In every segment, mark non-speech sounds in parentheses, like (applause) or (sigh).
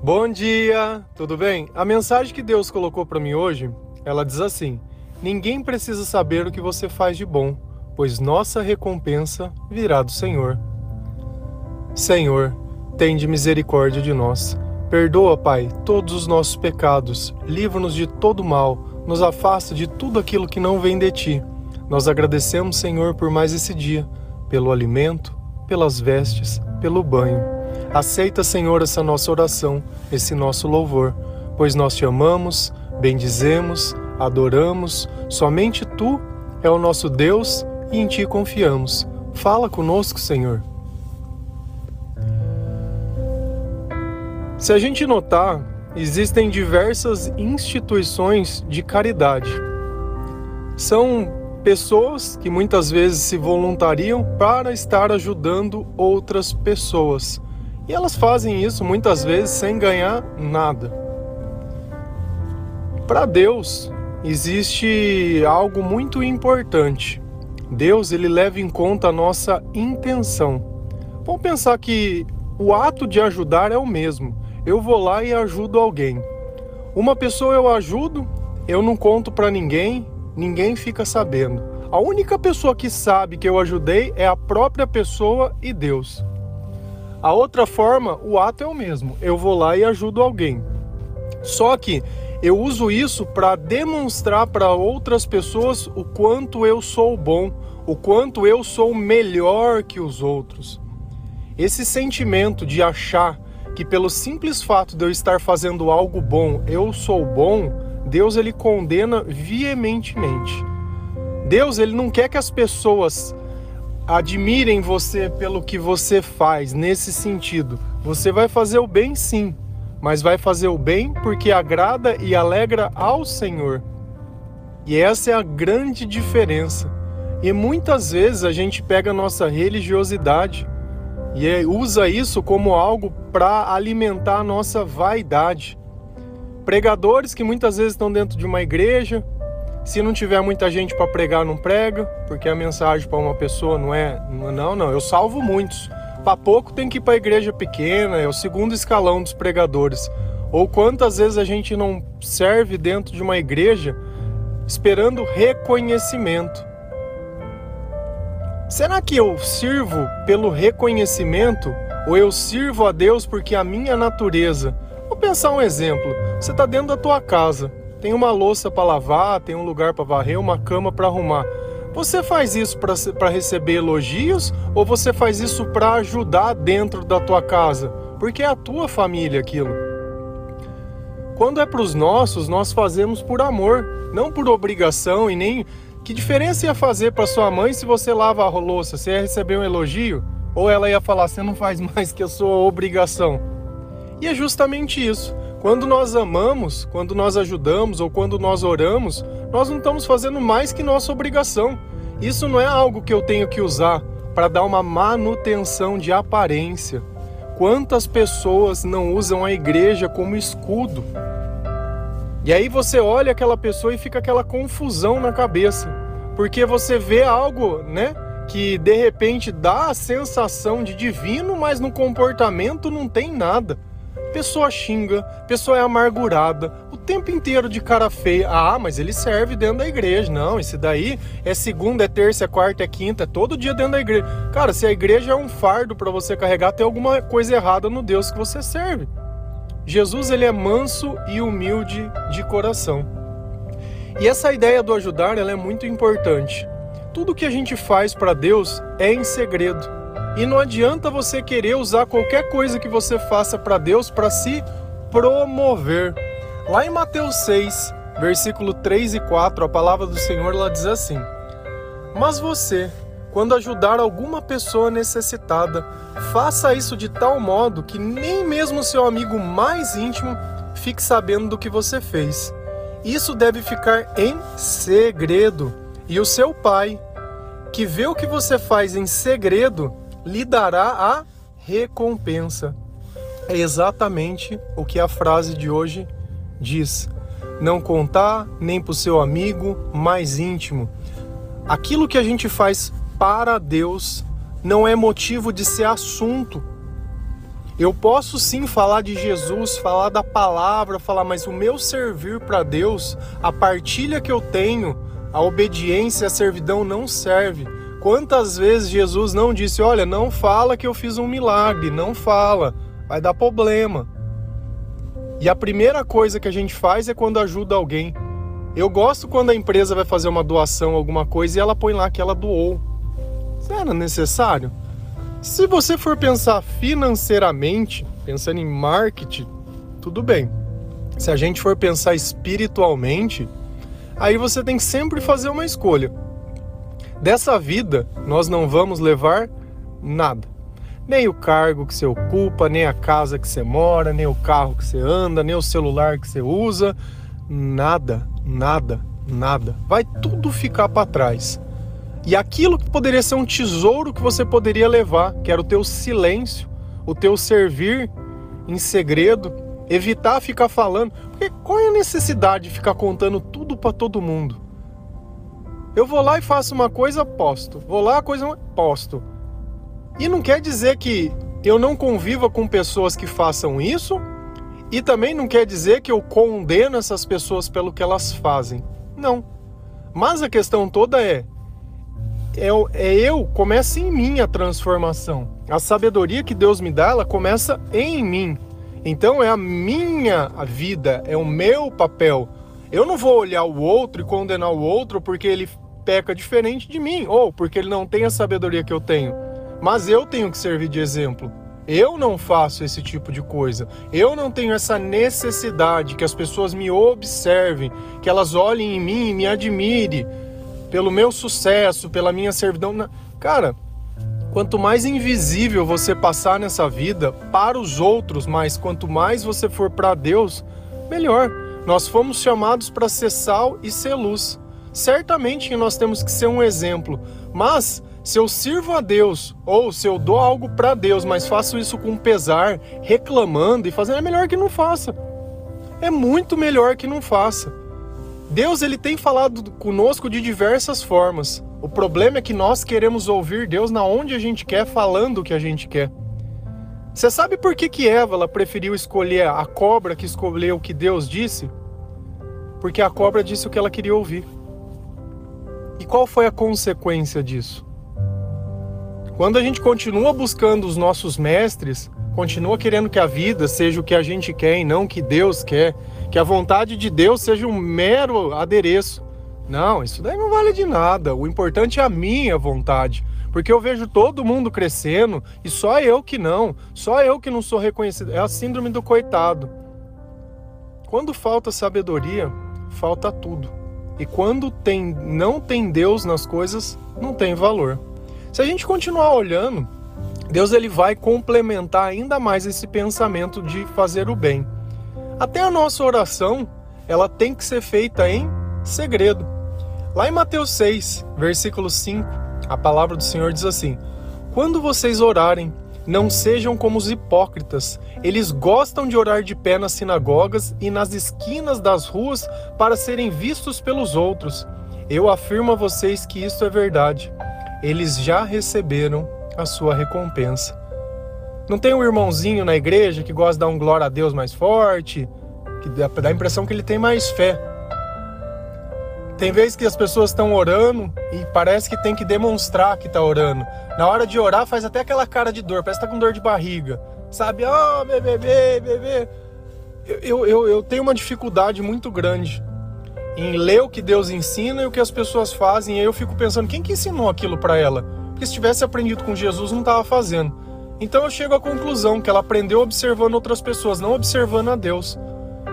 Bom dia, tudo bem? A mensagem que Deus colocou para mim hoje, ela diz assim: Ninguém precisa saber o que você faz de bom, pois nossa recompensa virá do Senhor. Senhor, tende misericórdia de nós. Perdoa, Pai, todos os nossos pecados, livra-nos de todo mal, nos afasta de tudo aquilo que não vem de ti. Nós agradecemos, Senhor, por mais esse dia, pelo alimento, pelas vestes, pelo banho. Aceita, Senhor, essa nossa oração, esse nosso louvor, pois nós te amamos, bendizemos, adoramos, somente tu é o nosso Deus e em ti confiamos. Fala conosco, Senhor. Se a gente notar, existem diversas instituições de caridade. São pessoas que muitas vezes se voluntariam para estar ajudando outras pessoas. E elas fazem isso muitas vezes sem ganhar nada. Para Deus existe algo muito importante. Deus ele leva em conta a nossa intenção. Vamos pensar que o ato de ajudar é o mesmo. Eu vou lá e ajudo alguém. Uma pessoa eu ajudo, eu não conto para ninguém, ninguém fica sabendo. A única pessoa que sabe que eu ajudei é a própria pessoa e Deus. A outra forma, o ato é o mesmo. Eu vou lá e ajudo alguém. Só que eu uso isso para demonstrar para outras pessoas o quanto eu sou bom, o quanto eu sou melhor que os outros. Esse sentimento de achar que pelo simples fato de eu estar fazendo algo bom, eu sou bom, Deus ele condena veementemente. Deus ele não quer que as pessoas admirem você pelo que você faz nesse sentido. Você vai fazer o bem sim, mas vai fazer o bem porque agrada e alegra ao Senhor. E essa é a grande diferença. E muitas vezes a gente pega a nossa religiosidade e é, usa isso como algo para alimentar a nossa vaidade. Pregadores que muitas vezes estão dentro de uma igreja, se não tiver muita gente para pregar, não prega, porque a mensagem para uma pessoa não é, não, não, eu salvo muitos. Para pouco tem que ir para a igreja pequena, é o segundo escalão dos pregadores. Ou quantas vezes a gente não serve dentro de uma igreja esperando reconhecimento? Será que eu sirvo pelo reconhecimento ou eu sirvo a Deus porque a minha natureza? Vou pensar um exemplo. Você está dentro da tua casa. Tem uma louça para lavar, tem um lugar para varrer, uma cama para arrumar. Você faz isso para receber elogios ou você faz isso para ajudar dentro da tua casa? Porque é a tua família aquilo. Quando é para os nossos, nós fazemos por amor, não por obrigação e nem. Que diferença ia fazer para sua mãe se você lava a louça? Você ia receber um elogio? Ou ela ia falar, você não faz (laughs) mais que a sua obrigação? E é justamente isso. Quando nós amamos, quando nós ajudamos ou quando nós oramos, nós não estamos fazendo mais que nossa obrigação. Isso não é algo que eu tenho que usar para dar uma manutenção de aparência. Quantas pessoas não usam a igreja como escudo? E aí você olha aquela pessoa e fica aquela confusão na cabeça, porque você vê algo, né, que de repente dá a sensação de divino, mas no comportamento não tem nada. Pessoa xinga, pessoa é amargurada, o tempo inteiro de cara feia. Ah, mas ele serve dentro da igreja. Não, esse daí é segunda, é terça, é quarta, é quinta, é todo dia dentro da igreja. Cara, se a igreja é um fardo para você carregar, tem alguma coisa errada no Deus que você serve. Jesus, ele é manso e humilde de coração. E essa ideia do ajudar, ela é muito importante. Tudo que a gente faz para Deus é em segredo. E não adianta você querer usar qualquer coisa que você faça para Deus para se promover. Lá em Mateus 6, versículo 3 e 4, a palavra do Senhor ela diz assim: Mas você, quando ajudar alguma pessoa necessitada, faça isso de tal modo que nem mesmo seu amigo mais íntimo fique sabendo do que você fez. Isso deve ficar em segredo. E o seu pai, que vê o que você faz em segredo, lhe dará a recompensa. É exatamente o que a frase de hoje diz. Não contar nem para o seu amigo mais íntimo. Aquilo que a gente faz para Deus não é motivo de ser assunto. Eu posso sim falar de Jesus, falar da palavra, falar, mas o meu servir para Deus, a partilha que eu tenho, a obediência, a servidão não serve. Quantas vezes Jesus não disse: Olha, não fala que eu fiz um milagre, não fala, vai dar problema. E a primeira coisa que a gente faz é quando ajuda alguém. Eu gosto quando a empresa vai fazer uma doação, alguma coisa, e ela põe lá que ela doou. Isso era necessário? Se você for pensar financeiramente, pensando em marketing, tudo bem. Se a gente for pensar espiritualmente, aí você tem que sempre fazer uma escolha. Dessa vida, nós não vamos levar nada. Nem o cargo que você ocupa, nem a casa que você mora, nem o carro que você anda, nem o celular que você usa. Nada, nada, nada. Vai tudo ficar para trás. E aquilo que poderia ser um tesouro que você poderia levar, que era o teu silêncio, o teu servir em segredo, evitar ficar falando. Porque qual é a necessidade de ficar contando tudo para todo mundo? Eu vou lá e faço uma coisa, posto. Vou lá, coisa, posto. E não quer dizer que eu não conviva com pessoas que façam isso, e também não quer dizer que eu condeno essas pessoas pelo que elas fazem. Não. Mas a questão toda é: é, é eu, começa em mim a transformação. A sabedoria que Deus me dá, ela começa em mim. Então é a minha vida, é o meu papel. Eu não vou olhar o outro e condenar o outro porque ele peca diferente de mim ou porque ele não tem a sabedoria que eu tenho. Mas eu tenho que servir de exemplo. Eu não faço esse tipo de coisa. Eu não tenho essa necessidade que as pessoas me observem, que elas olhem em mim e me admirem pelo meu sucesso, pela minha servidão. Cara, quanto mais invisível você passar nessa vida para os outros, mas quanto mais você for para Deus, melhor. Nós fomos chamados para ser sal e ser luz. Certamente nós temos que ser um exemplo, mas se eu sirvo a Deus ou se eu dou algo para Deus, mas faço isso com pesar, reclamando e fazendo, é melhor que não faça. É muito melhor que não faça. Deus ele tem falado conosco de diversas formas. O problema é que nós queremos ouvir Deus na onde a gente quer, falando o que a gente quer. Você sabe por que, que Eva ela preferiu escolher a cobra que escolheu o que Deus disse? Porque a cobra disse o que ela queria ouvir. E qual foi a consequência disso? Quando a gente continua buscando os nossos mestres, continua querendo que a vida seja o que a gente quer e não o que Deus quer, que a vontade de Deus seja um mero adereço. Não, isso daí não vale de nada. O importante é a minha vontade. Porque eu vejo todo mundo crescendo e só eu que não. Só eu que não sou reconhecido. É a síndrome do coitado. Quando falta sabedoria, falta tudo. E quando tem, não tem Deus nas coisas, não tem valor. Se a gente continuar olhando, Deus ele vai complementar ainda mais esse pensamento de fazer o bem. Até a nossa oração, ela tem que ser feita em segredo. Lá em Mateus 6, versículo 5, a palavra do Senhor diz assim: Quando vocês orarem, não sejam como os hipócritas. Eles gostam de orar de pé nas sinagogas e nas esquinas das ruas para serem vistos pelos outros. Eu afirmo a vocês que isto é verdade. Eles já receberam a sua recompensa. Não tem um irmãozinho na igreja que gosta de dar um glória a Deus mais forte, que dá a impressão que ele tem mais fé. Tem vezes que as pessoas estão orando e parece que tem que demonstrar que está orando. Na hora de orar faz até aquela cara de dor, parece que tá com dor de barriga. Sabe, ó, oh, bebê, bebê. Eu, eu, eu tenho uma dificuldade muito grande em ler o que Deus ensina e o que as pessoas fazem. E aí eu fico pensando, quem que ensinou aquilo para ela? Porque se tivesse aprendido com Jesus, não estava fazendo. Então eu chego à conclusão que ela aprendeu observando outras pessoas, não observando a Deus.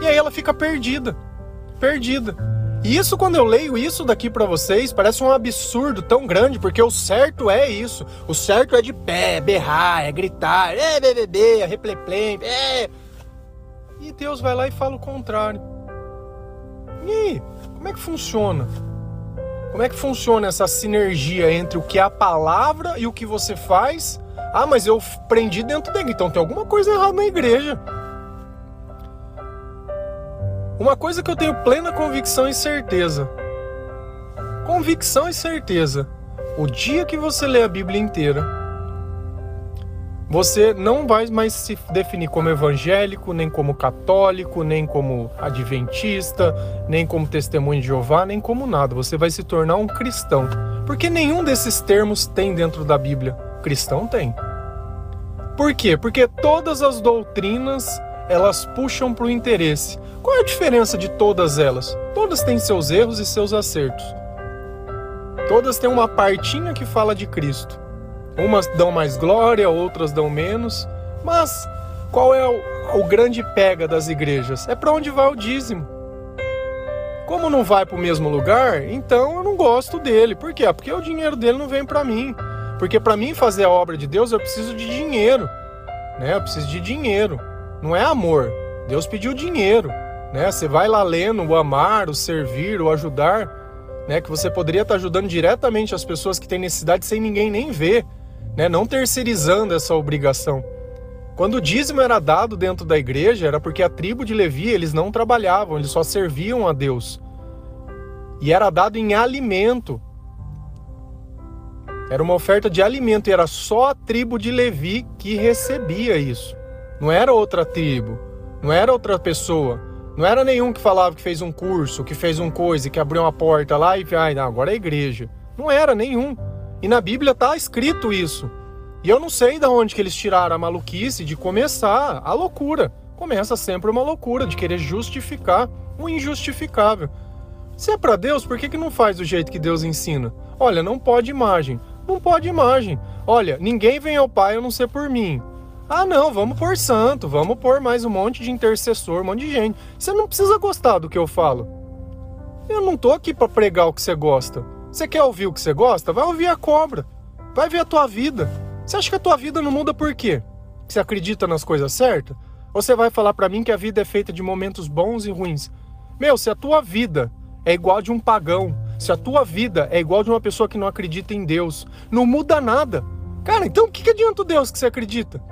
E aí ela fica perdida. Perdida. E isso, quando eu leio isso daqui para vocês, parece um absurdo tão grande, porque o certo é isso. O certo é de pé, é berrar, é gritar, é BBB, é repleplem, é. E Deus vai lá e fala o contrário. E aí, como é que funciona? Como é que funciona essa sinergia entre o que é a palavra e o que você faz ah, mas eu prendi dentro dele, então tem alguma coisa errada na igreja. Uma coisa que eu tenho plena convicção e certeza. Convicção e certeza. O dia que você lê a Bíblia inteira, você não vai mais se definir como evangélico, nem como católico, nem como adventista, nem como testemunho de Jeová, nem como nada. Você vai se tornar um cristão. Porque nenhum desses termos tem dentro da Bíblia. Cristão tem. Por quê? Porque todas as doutrinas elas puxam para o interesse. Qual é a diferença de todas elas? Todas têm seus erros e seus acertos. Todas têm uma partinha que fala de Cristo. Umas dão mais glória, outras dão menos. Mas qual é o, o grande pega das igrejas? É para onde vai o dízimo. Como não vai para o mesmo lugar, então eu não gosto dele. Por quê? Porque o dinheiro dele não vem para mim. Porque para mim fazer a obra de Deus eu preciso de dinheiro, né? Eu preciso de dinheiro. Não é amor. Deus pediu dinheiro, né? Você vai lá lendo o amar, o servir, o ajudar, né? Que você poderia estar ajudando diretamente as pessoas que têm necessidade sem ninguém nem ver né? não terceirizando essa obrigação. Quando o dízimo era dado dentro da igreja, era porque a tribo de Levi eles não trabalhavam, eles só serviam a Deus. E era dado em alimento. Era uma oferta de alimento e era só a tribo de Levi que recebia isso. Não era outra tribo, não era outra pessoa. Não era nenhum que falava que fez um curso, que fez um coisa, que abriu uma porta lá e ai, não, agora é igreja. Não era nenhum. E na Bíblia está escrito isso. E eu não sei de onde que eles tiraram a maluquice de começar a loucura. Começa sempre uma loucura de querer justificar o injustificável. Se é para Deus, por que, que não faz do jeito que Deus ensina? Olha, não pode imagem. Não pode imagem. Olha, ninguém vem ao Pai a não ser por mim. Ah, não, vamos por santo, vamos pôr mais um monte de intercessor, um monte de gente. Você não precisa gostar do que eu falo. Eu não tô aqui para pregar o que você gosta. Você quer ouvir o que você gosta? Vai ouvir a cobra. Vai ver a tua vida. Você acha que a tua vida não muda por quê? Você acredita nas coisas certas? Ou você vai falar para mim que a vida é feita de momentos bons e ruins? Meu, se a tua vida é igual de um pagão, se a tua vida é igual de uma pessoa que não acredita em Deus, não muda nada. Cara, então o que, que adianta o Deus que você acredita?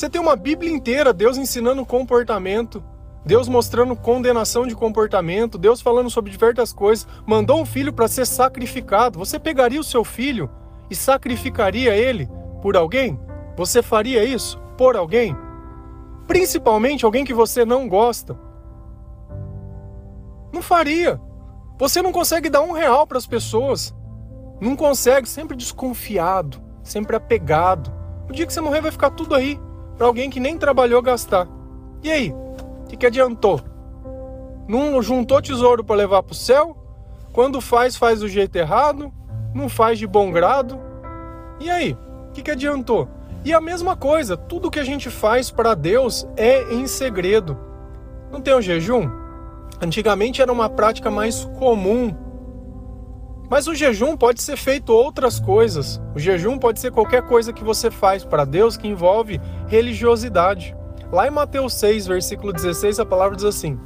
Você tem uma Bíblia inteira, Deus ensinando comportamento, Deus mostrando condenação de comportamento, Deus falando sobre diversas coisas, mandou um filho para ser sacrificado. Você pegaria o seu filho e sacrificaria ele por alguém? Você faria isso por alguém? Principalmente alguém que você não gosta. Não faria. Você não consegue dar um real para as pessoas. Não consegue, sempre desconfiado, sempre apegado. No dia que você morrer vai ficar tudo aí para alguém que nem trabalhou gastar. E aí? que, que adiantou? Não juntou tesouro para levar para o céu? Quando faz, faz do jeito errado? Não faz de bom grado? E aí? O que, que adiantou? E a mesma coisa, tudo que a gente faz para Deus é em segredo. Não tem o jejum? Antigamente era uma prática mais comum. Mas o jejum pode ser feito outras coisas. O jejum pode ser qualquer coisa que você faz para Deus que envolve religiosidade. Lá em Mateus 6, versículo 16, a palavra diz assim: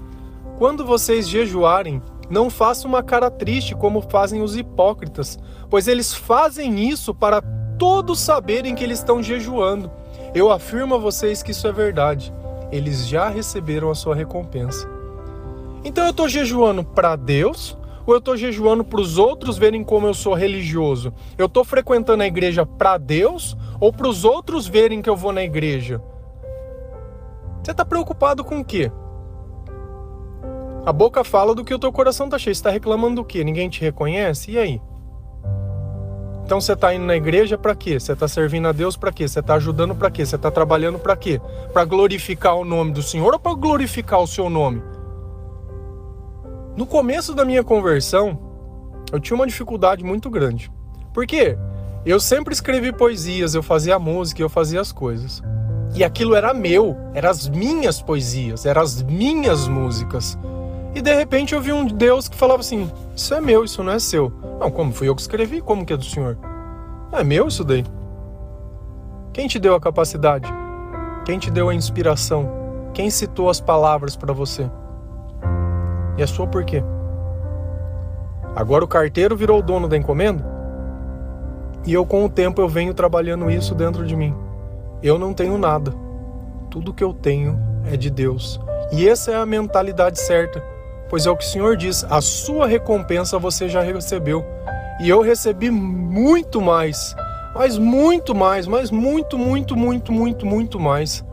Quando vocês jejuarem, não façam uma cara triste como fazem os hipócritas, pois eles fazem isso para todos saberem que eles estão jejuando. Eu afirmo a vocês que isso é verdade. Eles já receberam a sua recompensa. Então eu estou jejuando para Deus ou eu estou jejuando para os outros verem como eu sou religioso? Eu estou frequentando a igreja para Deus ou para os outros verem que eu vou na igreja? Você está preocupado com o quê? A boca fala do que o teu coração está cheio. Você está reclamando do quê? Ninguém te reconhece? E aí? Então você está indo na igreja para quê? Você está servindo a Deus para quê? Você está ajudando para quê? Você está trabalhando para quê? Para glorificar o nome do Senhor ou para glorificar o seu nome? No começo da minha conversão, eu tinha uma dificuldade muito grande. Por quê? Eu sempre escrevi poesias, eu fazia música, eu fazia as coisas. E aquilo era meu, eram as minhas poesias, eram as minhas músicas. E de repente eu vi um Deus que falava assim: Isso é meu, isso não é seu. Não, como fui eu que escrevi? Como que é do Senhor? É meu isso daí. Quem te deu a capacidade? Quem te deu a inspiração? Quem citou as palavras para você? E é sua por quê? Agora o carteiro virou o dono da encomenda? E eu com o tempo eu venho trabalhando isso dentro de mim. Eu não tenho nada. Tudo que eu tenho é de Deus. E essa é a mentalidade certa, pois é o que o Senhor diz: a sua recompensa você já recebeu. E eu recebi muito mais Mas muito mais, mas muito, muito, muito, muito, muito mais.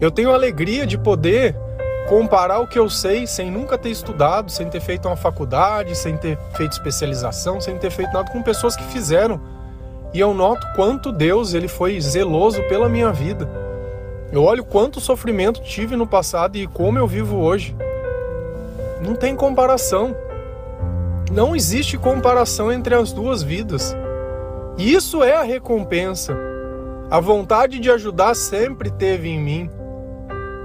Eu tenho a alegria de poder comparar o que eu sei sem nunca ter estudado, sem ter feito uma faculdade, sem ter feito especialização, sem ter feito nada com pessoas que fizeram. E eu noto quanto Deus ele foi zeloso pela minha vida. Eu olho quanto sofrimento tive no passado e como eu vivo hoje. Não tem comparação. Não existe comparação entre as duas vidas. Isso é a recompensa. A vontade de ajudar sempre teve em mim.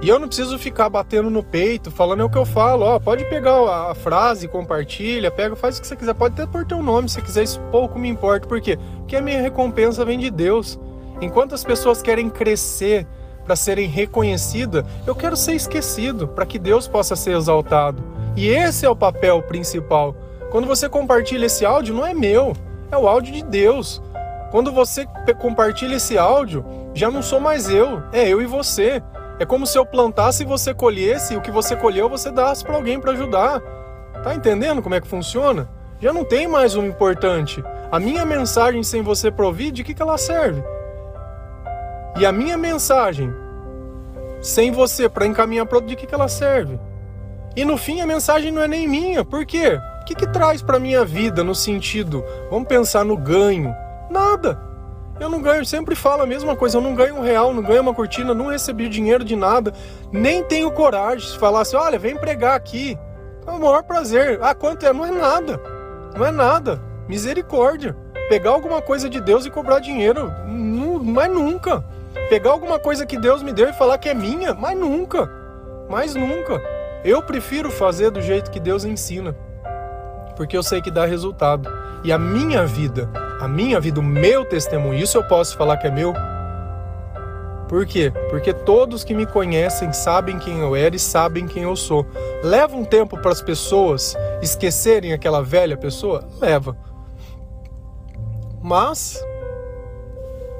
E eu não preciso ficar batendo no peito, falando é o que eu falo. Ó, pode pegar a, frase, compartilha, pega, faz o que você quiser. Pode até pôr teu nome se quiser, isso pouco me importa. Por quê? Porque a minha recompensa vem de Deus. Enquanto as pessoas querem crescer para serem reconhecidas, eu quero ser esquecido, para que Deus possa ser exaltado. E esse é o papel principal. Quando você compartilha esse áudio, não é meu, é o áudio de Deus. Quando você compartilha esse áudio, já não sou mais eu, é eu e você. É como se eu plantasse e você colhesse, e o que você colheu você dasse para alguém para ajudar. Tá entendendo como é que funciona? Já não tem mais um importante. A minha mensagem sem você provir, de que, que ela serve? E a minha mensagem sem você para encaminhar para de que, que ela serve? E no fim a mensagem não é nem minha. Por quê? O que, que traz para minha vida no sentido? Vamos pensar no ganho. Nada. Eu não ganho, sempre falo a mesma coisa, eu não ganho um real, não ganho uma cortina, não recebi dinheiro de nada, nem tenho coragem de falar assim, olha, vem pregar aqui. É o maior prazer. Ah, quanto é? Não é nada. Não é nada. Misericórdia. Pegar alguma coisa de Deus e cobrar dinheiro, não, mas nunca. Pegar alguma coisa que Deus me deu e falar que é minha, mas nunca. Mas nunca. Eu prefiro fazer do jeito que Deus ensina. Porque eu sei que dá resultado. E a minha vida a minha vida, o meu testemunho, isso eu posso falar que é meu. Por quê? Porque todos que me conhecem sabem quem eu era e sabem quem eu sou. Leva um tempo para as pessoas esquecerem aquela velha pessoa? Leva. Mas,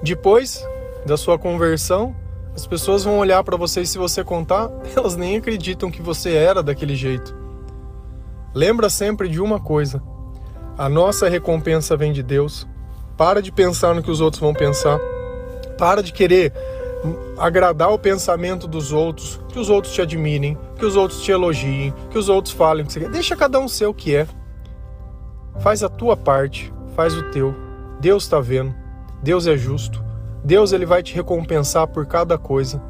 depois da sua conversão, as pessoas vão olhar para você e se você contar, (laughs) elas nem acreditam que você era daquele jeito. Lembra sempre de uma coisa: a nossa recompensa vem de Deus. Para de pensar no que os outros vão pensar. Para de querer agradar o pensamento dos outros, que os outros te admirem, que os outros te elogiem, que os outros falem o que você quer. Deixa cada um ser o que é. Faz a tua parte, faz o teu. Deus está vendo. Deus é justo. Deus ele vai te recompensar por cada coisa.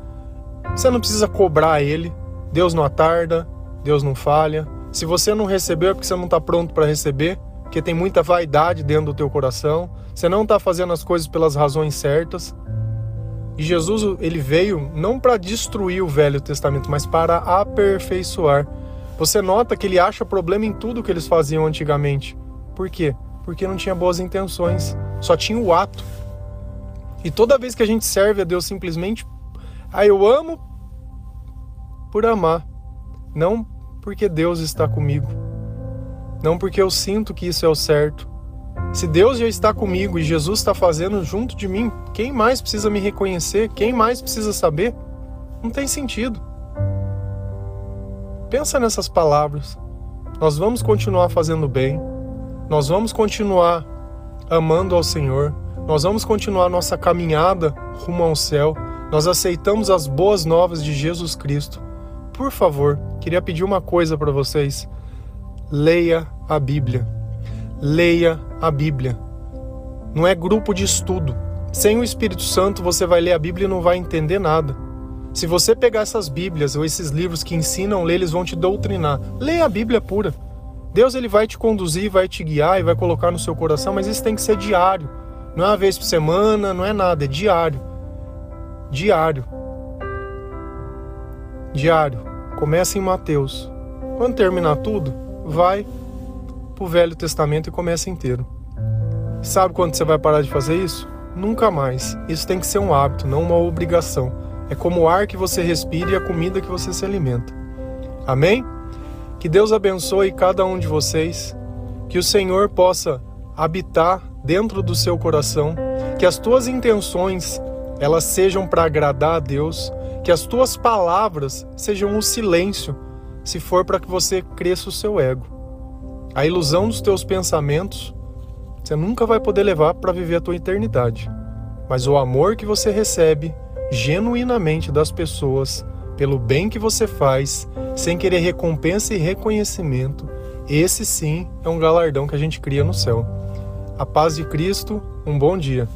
Você não precisa cobrar ele. Deus não atarda, Deus não falha. Se você não recebeu é porque você não está pronto para receber porque tem muita vaidade dentro do teu coração, você não está fazendo as coisas pelas razões certas. E Jesus ele veio não para destruir o Velho Testamento, mas para aperfeiçoar. Você nota que ele acha problema em tudo que eles faziam antigamente. Por quê? Porque não tinha boas intenções, só tinha o ato. E toda vez que a gente serve a Deus simplesmente, ah, eu amo por amar, não porque Deus está comigo não porque eu sinto que isso é o certo. Se Deus já está comigo e Jesus está fazendo junto de mim, quem mais precisa me reconhecer? Quem mais precisa saber? Não tem sentido. Pensa nessas palavras. Nós vamos continuar fazendo bem. Nós vamos continuar amando ao Senhor. Nós vamos continuar nossa caminhada rumo ao céu. Nós aceitamos as boas novas de Jesus Cristo. Por favor, queria pedir uma coisa para vocês leia a Bíblia. Leia a Bíblia. Não é grupo de estudo. Sem o Espírito Santo você vai ler a Bíblia e não vai entender nada. Se você pegar essas Bíblias ou esses livros que ensinam ler, eles vão te doutrinar. Leia a Bíblia pura. Deus ele vai te conduzir, vai te guiar e vai colocar no seu coração, mas isso tem que ser diário. Não é uma vez por semana, não é nada, é diário. Diário. Diário. Começa em Mateus. Quando terminar tudo, vai para o Velho Testamento e começa inteiro. Sabe quando você vai parar de fazer isso? Nunca mais. Isso tem que ser um hábito, não uma obrigação. É como o ar que você respira e a comida que você se alimenta. Amém? Que Deus abençoe cada um de vocês, que o Senhor possa habitar dentro do seu coração, que as tuas intenções elas sejam para agradar a Deus, que as tuas palavras sejam um silêncio se for para que você cresça o seu ego. A ilusão dos teus pensamentos você nunca vai poder levar para viver a tua eternidade. Mas o amor que você recebe genuinamente das pessoas, pelo bem que você faz, sem querer recompensa e reconhecimento, esse sim é um galardão que a gente cria no céu. A paz de Cristo, um bom dia.